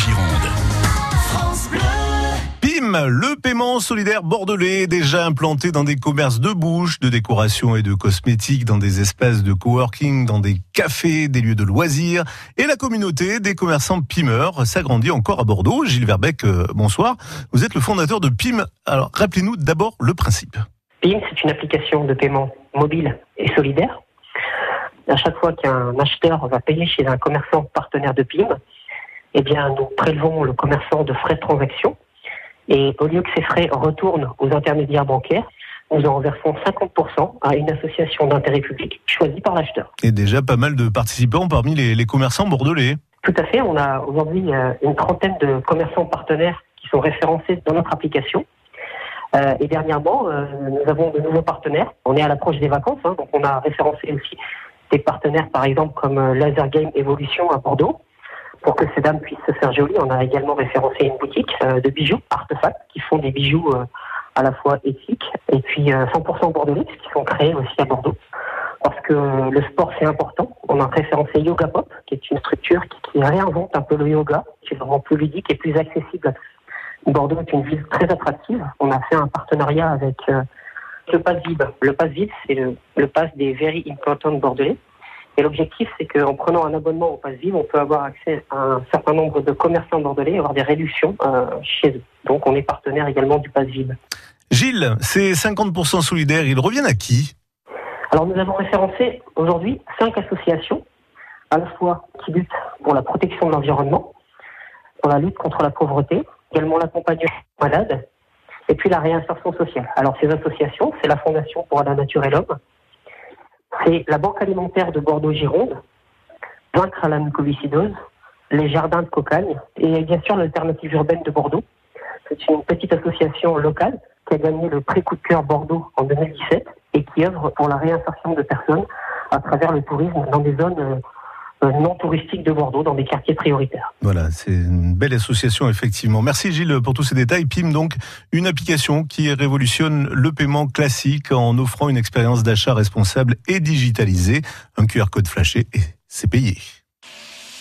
Gironde. PIM, le paiement solidaire bordelais, déjà implanté dans des commerces de bouche, de décoration et de cosmétiques, dans des espaces de coworking, dans des cafés, des lieux de loisirs. Et la communauté des commerçants PIMeurs s'agrandit encore à Bordeaux. Gilles Verbeck, euh, bonsoir. Vous êtes le fondateur de PIM. Alors, rappelez-nous d'abord le principe. PIM, c'est une application de paiement mobile et solidaire. À chaque fois qu'un acheteur va payer chez un commerçant partenaire de PIM, eh bien, nous prélevons le commerçant de frais de transaction. Et au lieu que ces frais retournent aux intermédiaires bancaires, nous en versons 50% à une association d'intérêt public choisie par l'acheteur. Et déjà pas mal de participants parmi les, les commerçants bordelais. Tout à fait. On a aujourd'hui euh, une trentaine de commerçants partenaires qui sont référencés dans notre application. Euh, et dernièrement, euh, nous avons de nouveaux partenaires. On est à l'approche des vacances, hein, donc on a référencé aussi des partenaires, par exemple, comme Laser Game Evolution à Bordeaux. Pour que ces dames puissent se faire jolies, on a également référencé une boutique euh, de bijoux, Artefact, qui font des bijoux euh, à la fois éthiques et puis euh, 100% bordelais, qui sont créés aussi à Bordeaux. Parce que le sport, c'est important. On a référencé Yoga Pop, qui est une structure qui, réinvente un peu le yoga, qui est vraiment plus ludique et plus accessible à tous. Bordeaux est une ville très attractive. On a fait un partenariat avec euh, le Pass Vide. Le Pass Vide, c'est le, le pass des Very Important Bordelais. Et l'objectif, c'est qu'en prenant un abonnement au Pass Vide, on peut avoir accès à un certain nombre de commerçants bordelais et avoir des réductions euh, chez eux. Donc, on est partenaire également du Pass Vide. Gilles, ces 50% solidaires, ils reviennent à qui? Alors, nous avons référencé aujourd'hui cinq associations, à la fois qui luttent pour la protection de l'environnement, pour la lutte contre la pauvreté, également l'accompagnement des malades, et puis la réinsertion sociale. Alors, ces associations, c'est la Fondation pour la nature et l'homme, c'est la Banque alimentaire de Bordeaux-Gironde, Vaincre la mucoviscidose, les Jardins de Cocagne, et bien sûr l'Alternative urbaine de Bordeaux. C'est une petite association locale qui a gagné le prix coup de cœur Bordeaux en 2017 et qui œuvre pour la réinsertion de personnes à travers le tourisme dans des zones euh, non touristiques de Bordeaux, dans des quartiers prioritaires. Voilà, c'est une belle association, effectivement. Merci Gilles pour tous ces détails. PIM, donc, une application qui révolutionne le paiement classique en offrant une expérience d'achat responsable et digitalisée. Un QR code flashé et c'est payé.